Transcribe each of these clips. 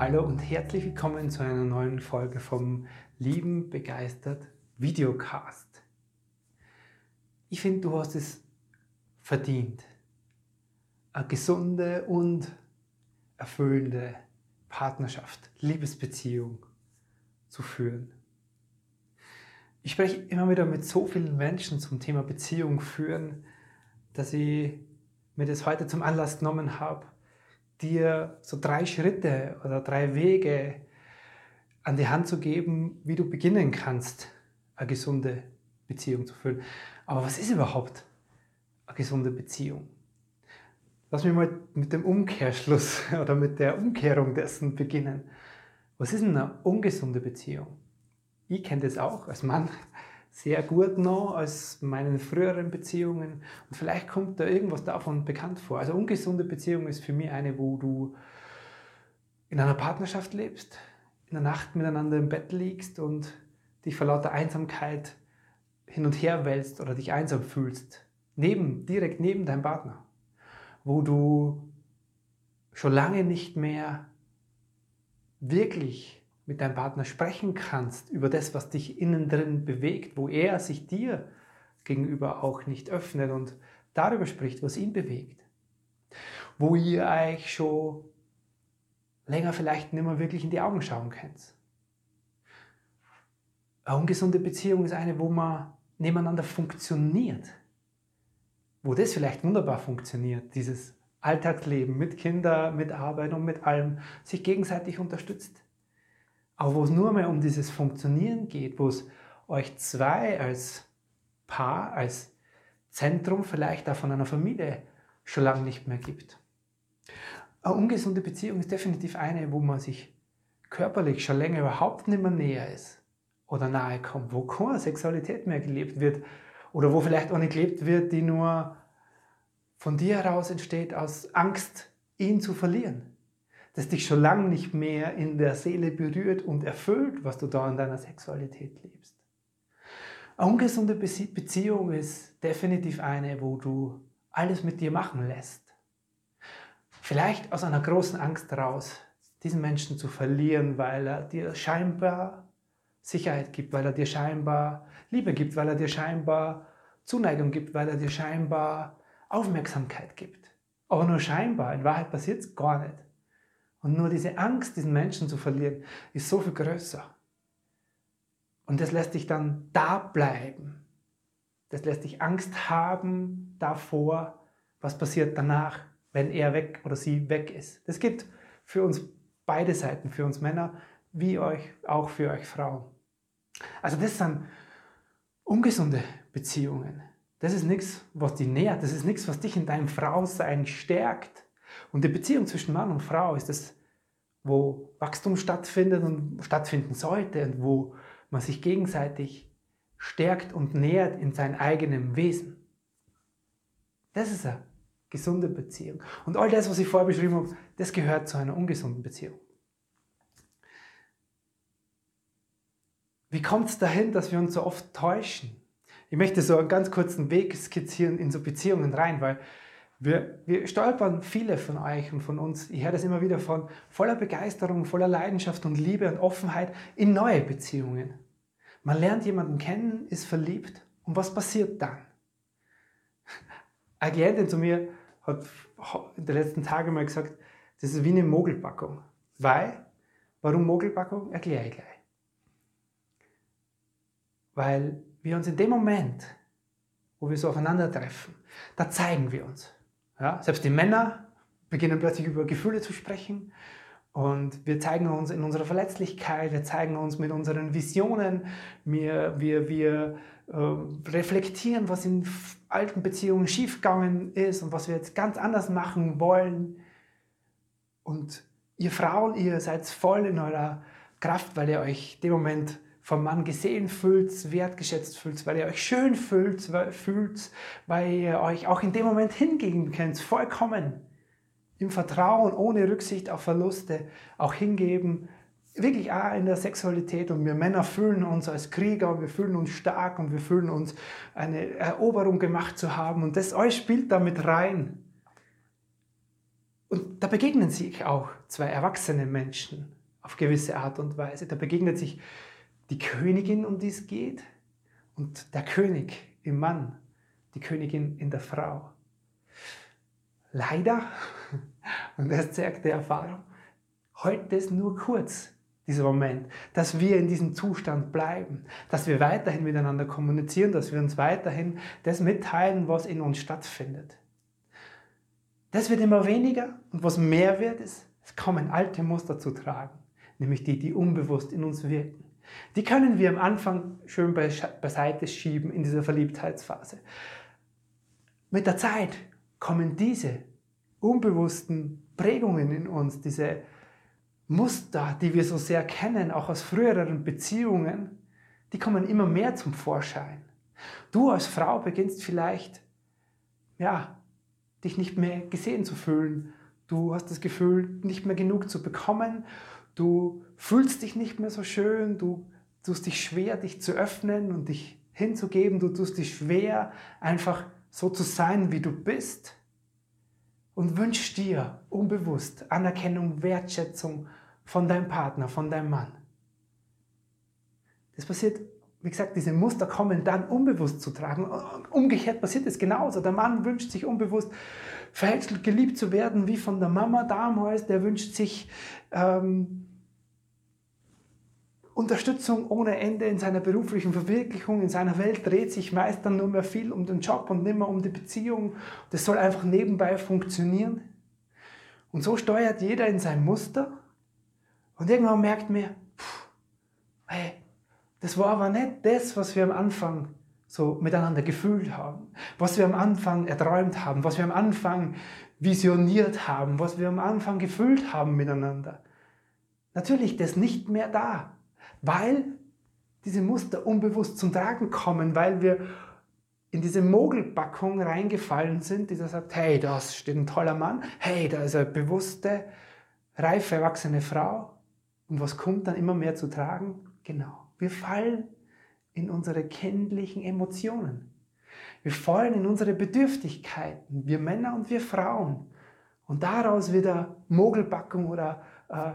Hallo und herzlich willkommen zu einer neuen Folge vom Lieben begeistert Videocast. Ich finde, du hast es verdient, eine gesunde und erfüllende Partnerschaft, Liebesbeziehung zu führen. Ich spreche immer wieder mit so vielen Menschen zum Thema Beziehung führen, dass ich mir das heute zum Anlass genommen habe, dir so drei Schritte oder drei Wege an die Hand zu geben, wie du beginnen kannst, eine gesunde Beziehung zu führen. Aber was ist überhaupt eine gesunde Beziehung? Lass mich mal mit dem Umkehrschluss oder mit der Umkehrung dessen beginnen. Was ist eine ungesunde Beziehung? Ich kenne das auch als Mann sehr gut noch als meinen früheren Beziehungen. Und vielleicht kommt da irgendwas davon bekannt vor. Also ungesunde Beziehung ist für mich eine, wo du in einer Partnerschaft lebst, in der Nacht miteinander im Bett liegst und dich vor lauter Einsamkeit hin und her wälzt oder dich einsam fühlst. Neben, direkt neben deinem Partner. Wo du schon lange nicht mehr wirklich mit deinem Partner sprechen kannst über das, was dich innen drin bewegt, wo er sich dir gegenüber auch nicht öffnet und darüber spricht, was ihn bewegt. Wo ihr euch schon länger vielleicht nicht mehr wirklich in die Augen schauen könnt. Eine ungesunde Beziehung ist eine, wo man nebeneinander funktioniert. Wo das vielleicht wunderbar funktioniert, dieses Alltagsleben mit Kindern, mit Arbeit und mit allem, sich gegenseitig unterstützt. Aber wo es nur mehr um dieses Funktionieren geht, wo es euch zwei als Paar, als Zentrum vielleicht auch von einer Familie schon lange nicht mehr gibt. Eine ungesunde Beziehung ist definitiv eine, wo man sich körperlich schon länger überhaupt nicht mehr näher ist oder nahe kommt, wo keine Sexualität mehr gelebt wird oder wo vielleicht nicht gelebt wird, die nur von dir heraus entsteht aus Angst, ihn zu verlieren das dich schon lange nicht mehr in der Seele berührt und erfüllt, was du da in deiner Sexualität lebst. Eine ungesunde Beziehung ist definitiv eine, wo du alles mit dir machen lässt. Vielleicht aus einer großen Angst heraus, diesen Menschen zu verlieren, weil er dir scheinbar Sicherheit gibt, weil er dir scheinbar Liebe gibt, weil er dir scheinbar Zuneigung gibt, weil er dir scheinbar Aufmerksamkeit gibt. Aber nur scheinbar, in Wahrheit passiert es gar nicht. Und nur diese Angst, diesen Menschen zu verlieren, ist so viel größer. Und das lässt dich dann da bleiben. Das lässt dich Angst haben davor, was passiert danach, wenn er weg oder sie weg ist. Das gilt für uns beide Seiten, für uns Männer wie euch, auch für euch Frauen. Also das sind ungesunde Beziehungen. Das ist nichts, was dich nährt. Das ist nichts, was dich in deinem Frausein stärkt. Und die Beziehung zwischen Mann und Frau ist das, wo Wachstum stattfindet und stattfinden sollte und wo man sich gegenseitig stärkt und nährt in seinem eigenen Wesen. Das ist eine gesunde Beziehung. Und all das, was ich vorher beschrieben habe, das gehört zu einer ungesunden Beziehung. Wie kommt es dahin, dass wir uns so oft täuschen? Ich möchte so einen ganz kurzen Weg skizzieren in so Beziehungen rein, weil wir, wir stolpern viele von euch und von uns, ich höre das immer wieder von voller Begeisterung, voller Leidenschaft und Liebe und Offenheit in neue Beziehungen. Man lernt jemanden kennen, ist verliebt und was passiert dann? Eine Klientin zu mir hat in den letzten Tagen mal gesagt, das ist wie eine Mogelpackung. Weil, warum Mogelpackung? Erkläre ich gleich. Weil wir uns in dem Moment, wo wir so aufeinandertreffen, da zeigen wir uns. Ja, selbst die Männer beginnen plötzlich über Gefühle zu sprechen. Und wir zeigen uns in unserer Verletzlichkeit, wir zeigen uns mit unseren Visionen, wir, wir, wir äh, reflektieren, was in alten Beziehungen schiefgegangen ist und was wir jetzt ganz anders machen wollen. Und ihr Frauen, ihr seid voll in eurer Kraft, weil ihr euch dem Moment vom Mann gesehen fühlt, wertgeschätzt fühlt, weil ihr euch schön fühlt, fühlt, weil ihr euch auch in dem Moment hingeben könnt, vollkommen im Vertrauen, ohne Rücksicht auf Verluste, auch hingeben, wirklich auch in der Sexualität und wir Männer fühlen uns als Krieger und wir fühlen uns stark und wir fühlen uns eine Eroberung gemacht zu haben und das euch spielt damit rein. Und da begegnen sich auch zwei erwachsene Menschen auf gewisse Art und Weise. Da begegnet sich die Königin, um die es geht, und der König im Mann, die Königin in der Frau. Leider, und das zeigt die Erfahrung, heute ist nur kurz dieser Moment, dass wir in diesem Zustand bleiben, dass wir weiterhin miteinander kommunizieren, dass wir uns weiterhin das mitteilen, was in uns stattfindet. Das wird immer weniger und was mehr wird, ist, es kommen alte Muster zu tragen, nämlich die, die unbewusst in uns wirken. Die können wir am Anfang schön beiseite schieben in dieser Verliebtheitsphase. Mit der Zeit kommen diese unbewussten Prägungen in uns, diese Muster, die wir so sehr kennen, auch aus früheren Beziehungen, die kommen immer mehr zum Vorschein. Du als Frau beginnst vielleicht, ja, dich nicht mehr gesehen zu fühlen. Du hast das Gefühl, nicht mehr genug zu bekommen. Du fühlst dich nicht mehr so schön. Du tust dich schwer, dich zu öffnen und dich hinzugeben. Du tust dich schwer, einfach so zu sein, wie du bist. Und wünschst dir unbewusst Anerkennung, Wertschätzung von deinem Partner, von deinem Mann. Das passiert wie gesagt, diese Muster kommen dann unbewusst zu tragen. Umgekehrt passiert es genauso. Der Mann wünscht sich unbewusst, verhältnismäßig geliebt zu werden, wie von der Mama damals. Der wünscht sich ähm, Unterstützung ohne Ende in seiner beruflichen Verwirklichung. In seiner Welt dreht sich meist dann nur mehr viel um den Job und nicht mehr um die Beziehung. Das soll einfach nebenbei funktionieren. Und so steuert jeder in sein Muster. Und irgendwann merkt man, pff, hey, das war aber nicht das, was wir am Anfang so miteinander gefühlt haben, was wir am Anfang erträumt haben, was wir am Anfang visioniert haben, was wir am Anfang gefühlt haben miteinander. Natürlich das nicht mehr da, weil diese Muster unbewusst zum Tragen kommen, weil wir in diese Mogelpackung reingefallen sind, die da sagt, hey, da steht ein toller Mann, hey, da ist eine bewusste, reife, erwachsene Frau. Und was kommt dann immer mehr zu tragen? Genau, wir fallen in unsere kindlichen Emotionen. Wir fallen in unsere Bedürftigkeiten, wir Männer und wir Frauen. Und daraus wieder Mogelpackung oder äh,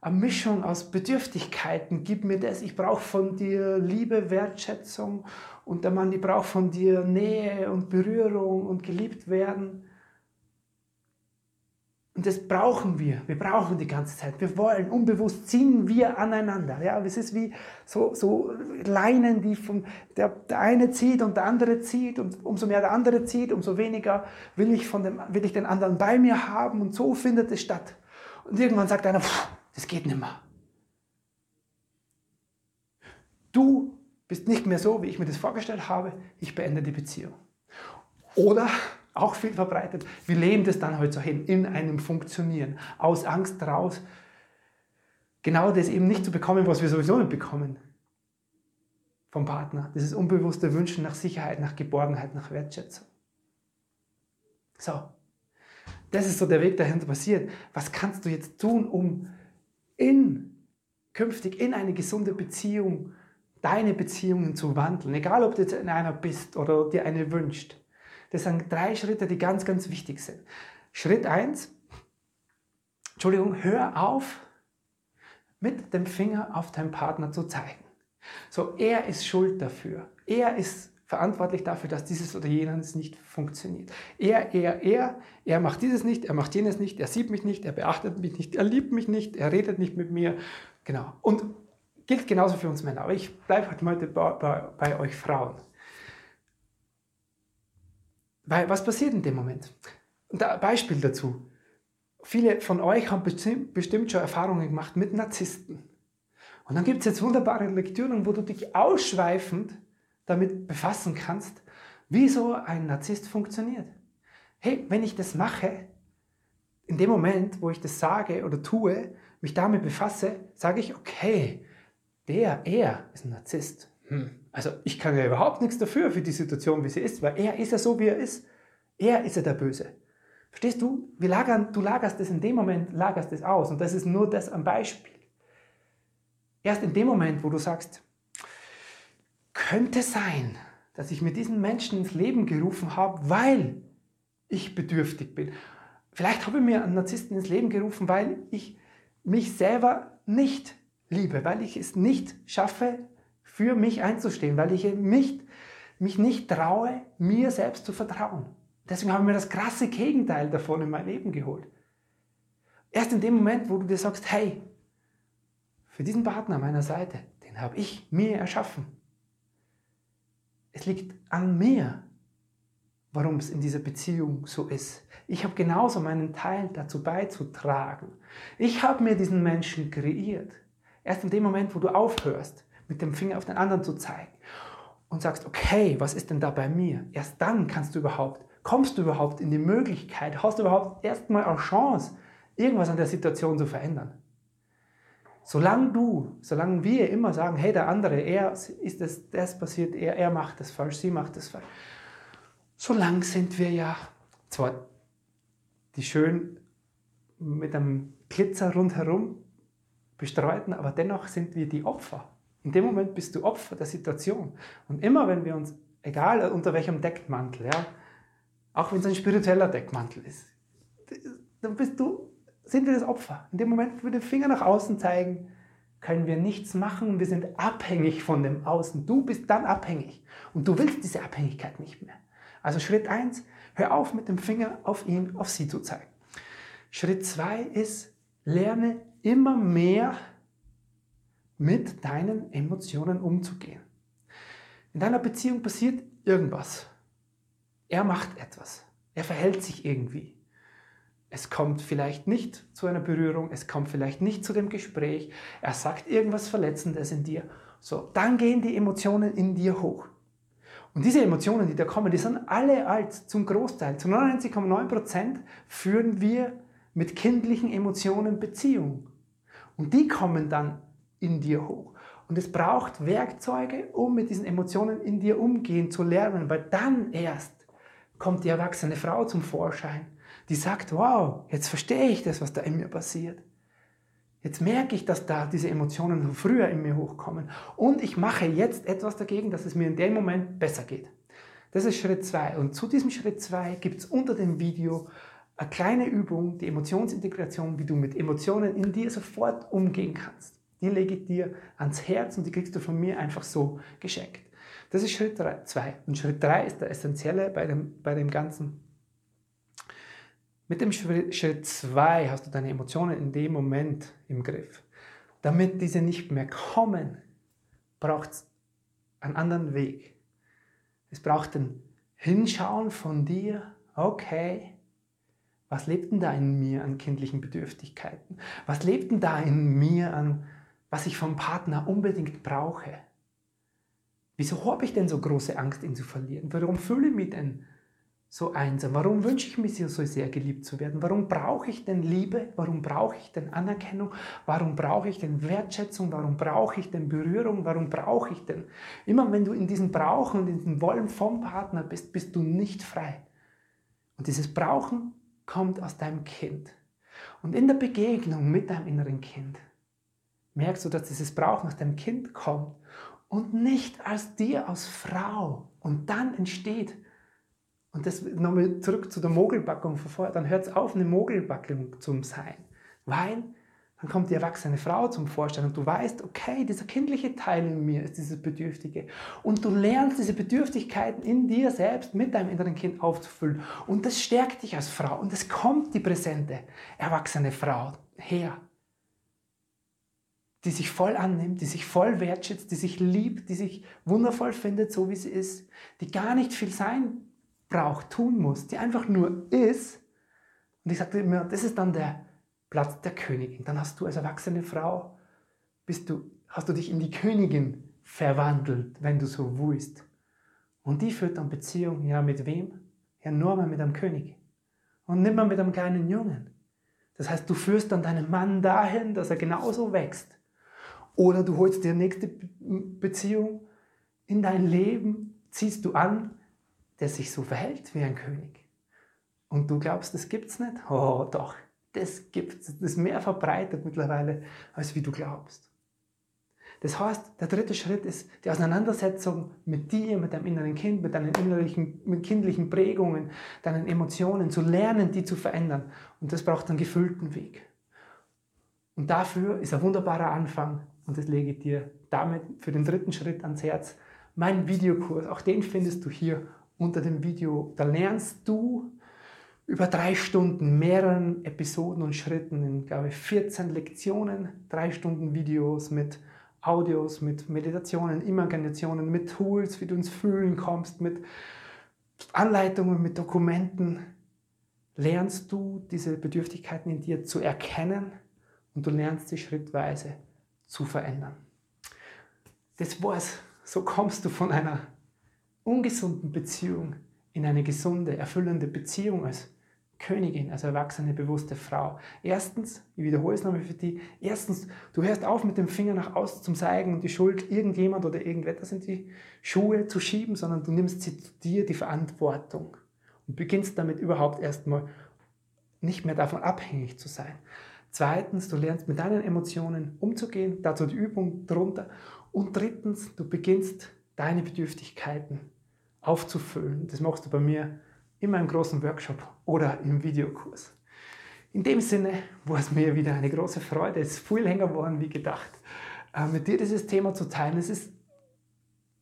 eine Mischung aus Bedürftigkeiten. Gib mir das, ich brauche von dir Liebe, Wertschätzung und der Mann, ich brauche von dir Nähe und Berührung und geliebt werden. Und das brauchen wir. Wir brauchen die ganze Zeit. Wir wollen, unbewusst ziehen wir aneinander. Ja, es ist wie so, so Leinen, die vom, der, der eine zieht und der andere zieht. Und umso mehr der andere zieht, umso weniger will ich, von dem, will ich den anderen bei mir haben. Und so findet es statt. Und irgendwann sagt einer, das geht nicht mehr. Du bist nicht mehr so, wie ich mir das vorgestellt habe. Ich beende die Beziehung. Oder auch viel verbreitet. Wir leben das dann halt so hin, in einem Funktionieren, aus Angst raus, genau das eben nicht zu bekommen, was wir sowieso nicht bekommen vom Partner. Dieses unbewusste Wünschen nach Sicherheit, nach Geborgenheit, nach Wertschätzung. So, das ist so der Weg dahinter passiert. Was kannst du jetzt tun, um in, künftig in eine gesunde Beziehung, deine Beziehungen zu wandeln? Egal, ob du jetzt in einer bist oder dir eine wünscht. Das sind drei Schritte, die ganz, ganz wichtig sind. Schritt 1, Entschuldigung, hör auf, mit dem Finger auf deinen Partner zu zeigen. So, er ist schuld dafür. Er ist verantwortlich dafür, dass dieses oder jenes nicht funktioniert. Er, er, er, er macht dieses nicht, er macht jenes nicht, er sieht mich nicht, er beachtet mich nicht, er liebt mich nicht, er redet nicht mit mir. Genau. Und gilt genauso für uns Männer. Aber ich bleibe heute bei, bei, bei euch Frauen. Weil was passiert in dem Moment? Und ein Beispiel dazu. Viele von euch haben bestimmt schon Erfahrungen gemacht mit Narzissten. Und dann gibt es jetzt wunderbare Lektüren, wo du dich ausschweifend damit befassen kannst, wie so ein Narzisst funktioniert. Hey, wenn ich das mache, in dem Moment, wo ich das sage oder tue, mich damit befasse, sage ich, okay, der, er ist ein Narzisst. Hm. Also ich kann ja überhaupt nichts dafür für die Situation, wie sie ist, weil er ist ja so, wie er ist. Er ist ja der Böse. Verstehst du? Wir lagern, du lagerst das in dem Moment, lagerst das aus. Und das ist nur das am Beispiel. Erst in dem Moment, wo du sagst, könnte sein, dass ich mir diesen Menschen ins Leben gerufen habe, weil ich bedürftig bin. Vielleicht habe ich mir einen Narzissten ins Leben gerufen, weil ich mich selber nicht liebe, weil ich es nicht schaffe, für mich einzustehen, weil ich nicht, mich nicht traue, mir selbst zu vertrauen. Deswegen habe ich mir das krasse Gegenteil davon in mein Leben geholt. Erst in dem Moment, wo du dir sagst, hey, für diesen Partner meiner Seite, den habe ich mir erschaffen. Es liegt an mir, warum es in dieser Beziehung so ist. Ich habe genauso meinen Teil dazu beizutragen. Ich habe mir diesen Menschen kreiert. Erst in dem Moment, wo du aufhörst, mit dem Finger auf den anderen zu zeigen und sagst, okay, was ist denn da bei mir? Erst dann kannst du überhaupt, kommst du überhaupt in die Möglichkeit, hast du überhaupt erstmal eine Chance, irgendwas an der Situation zu verändern. Solange du, solange wir immer sagen, hey, der andere, er ist das, das passiert, er, er macht das falsch, sie macht das falsch, solange sind wir ja zwar die schön mit einem Glitzer rundherum bestreuten, aber dennoch sind wir die Opfer. In dem Moment bist du Opfer der Situation. Und immer wenn wir uns, egal unter welchem Deckmantel, ja, auch wenn es ein spiritueller Deckmantel ist, dann bist du, sind wir das Opfer. In dem Moment, wo wir den Finger nach außen zeigen, können wir nichts machen. Wir sind abhängig von dem Außen. Du bist dann abhängig. Und du willst diese Abhängigkeit nicht mehr. Also Schritt 1, hör auf mit dem Finger auf ihn, auf sie zu zeigen. Schritt 2 ist, lerne immer mehr mit deinen Emotionen umzugehen. In deiner Beziehung passiert irgendwas. Er macht etwas. Er verhält sich irgendwie. Es kommt vielleicht nicht zu einer Berührung, es kommt vielleicht nicht zu dem Gespräch, er sagt irgendwas Verletzendes in dir. So, dann gehen die Emotionen in dir hoch. Und diese Emotionen, die da kommen, die sind alle alt, zum Großteil. Zu 99,9% führen wir mit kindlichen Emotionen Beziehung. Und die kommen dann in dir hoch. Und es braucht Werkzeuge, um mit diesen Emotionen in dir umgehen zu lernen, weil dann erst kommt die erwachsene Frau zum Vorschein, die sagt, wow, jetzt verstehe ich das, was da in mir passiert. Jetzt merke ich, dass da diese Emotionen früher in mir hochkommen. Und ich mache jetzt etwas dagegen, dass es mir in dem Moment besser geht. Das ist Schritt 2. Und zu diesem Schritt 2 gibt es unter dem Video eine kleine Übung, die Emotionsintegration, wie du mit Emotionen in dir sofort umgehen kannst. Die lege ich dir ans Herz und die kriegst du von mir einfach so geschenkt. Das ist Schritt 2. Und Schritt 3 ist der essentielle bei dem, bei dem Ganzen. Mit dem Schritt 2 hast du deine Emotionen in dem Moment im Griff. Damit diese nicht mehr kommen, braucht es einen anderen Weg. Es braucht ein Hinschauen von dir, okay, was lebt denn da in mir an kindlichen Bedürftigkeiten? Was lebt denn da in mir an was ich vom Partner unbedingt brauche. Wieso habe ich denn so große Angst, ihn zu verlieren? Warum fühle ich mich denn so einsam? Warum wünsche ich mir so sehr geliebt zu werden? Warum brauche ich denn Liebe? Warum brauche ich denn Anerkennung? Warum brauche ich denn Wertschätzung? Warum brauche ich denn Berührung? Warum brauche ich denn? Immer wenn du in diesem Brauchen und in diesem Wollen vom Partner bist, bist du nicht frei. Und dieses Brauchen kommt aus deinem Kind. Und in der Begegnung mit deinem inneren Kind merkst du, dass dieses Brauch nach deinem Kind kommt und nicht aus dir, aus Frau. Und dann entsteht, und das nochmal zurück zu der Mogelpackung von vorher, dann hört es auf, eine Mogelpackung zu sein. Weil dann kommt die erwachsene Frau zum Vorschein und du weißt, okay, dieser kindliche Teil in mir ist dieses Bedürftige. Und du lernst diese Bedürftigkeiten in dir selbst mit deinem inneren Kind aufzufüllen. Und das stärkt dich als Frau. Und es kommt die präsente, erwachsene Frau her die sich voll annimmt, die sich voll wertschätzt, die sich liebt, die sich wundervoll findet, so wie sie ist, die gar nicht viel sein braucht, tun muss, die einfach nur ist. Und ich sagte immer, das ist dann der Platz der Königin. Dann hast du als erwachsene Frau, bist du, hast du dich in die Königin verwandelt, wenn du so willst. Und die führt dann Beziehung, ja, mit wem? Ja, nur mal mit einem König. Und nicht mal mit einem kleinen Jungen. Das heißt, du führst dann deinen Mann dahin, dass er genauso wächst. Oder du holst dir nächste Beziehung in dein Leben, ziehst du an, der sich so verhält wie ein König. Und du glaubst, das gibt's nicht? Oh, doch, das gibt's. Das ist mehr verbreitet mittlerweile, als wie du glaubst. Das heißt, der dritte Schritt ist die Auseinandersetzung mit dir, mit deinem inneren Kind, mit deinen innerlichen, mit kindlichen Prägungen, deinen Emotionen, zu lernen, die zu verändern. Und das braucht einen gefüllten Weg. Und dafür ist ein wunderbarer Anfang, und das lege ich dir damit für den dritten Schritt ans Herz, mein Videokurs. Auch den findest du hier unter dem Video. Da lernst du über drei Stunden, mehreren Episoden und Schritten in, glaube ich, 14 Lektionen, drei Stunden Videos mit Audios, mit Meditationen, Imaginationen, mit Tools, wie du ins Fühlen kommst, mit Anleitungen, mit Dokumenten, lernst du diese Bedürftigkeiten in dir zu erkennen und du lernst sie schrittweise zu verändern. Das war's. So kommst du von einer ungesunden Beziehung in eine gesunde, erfüllende Beziehung als Königin, als erwachsene, bewusste Frau. Erstens, ich wiederhole es nochmal für dich, erstens, du hörst auf mit dem Finger nach außen zum zeigen und die Schuld irgendjemand oder irgendetwas in die Schuhe zu schieben, sondern du nimmst sie zu dir, die Verantwortung und beginnst damit überhaupt erstmal nicht mehr davon abhängig zu sein. Zweitens, du lernst mit deinen Emotionen umzugehen, dazu die Übung drunter. Und drittens, du beginnst deine Bedürftigkeiten aufzufüllen. Das machst du bei mir in meinem großen Workshop oder im Videokurs. In dem Sinne war es mir wieder eine große Freude. Es ist viel länger geworden wie gedacht, äh, mit dir dieses Thema zu teilen. Es ist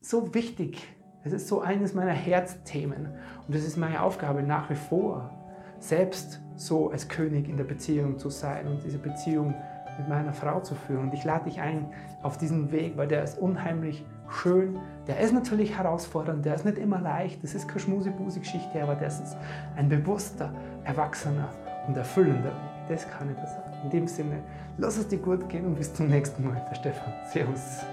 so wichtig. Es ist so eines meiner Herzthemen. Und es ist meine Aufgabe nach wie vor, selbst so als König in der Beziehung zu sein und diese Beziehung mit meiner Frau zu führen. Und ich lade dich ein auf diesen Weg, weil der ist unheimlich schön. Der ist natürlich herausfordernd, der ist nicht immer leicht. Das ist keine Schmusi-Busi-Geschichte, aber das ist ein bewusster, erwachsener und erfüllender Weg. Das kann ich dir sagen. In dem Sinne, lass es dir gut gehen und bis zum nächsten Mal. Der Stefan. Servus.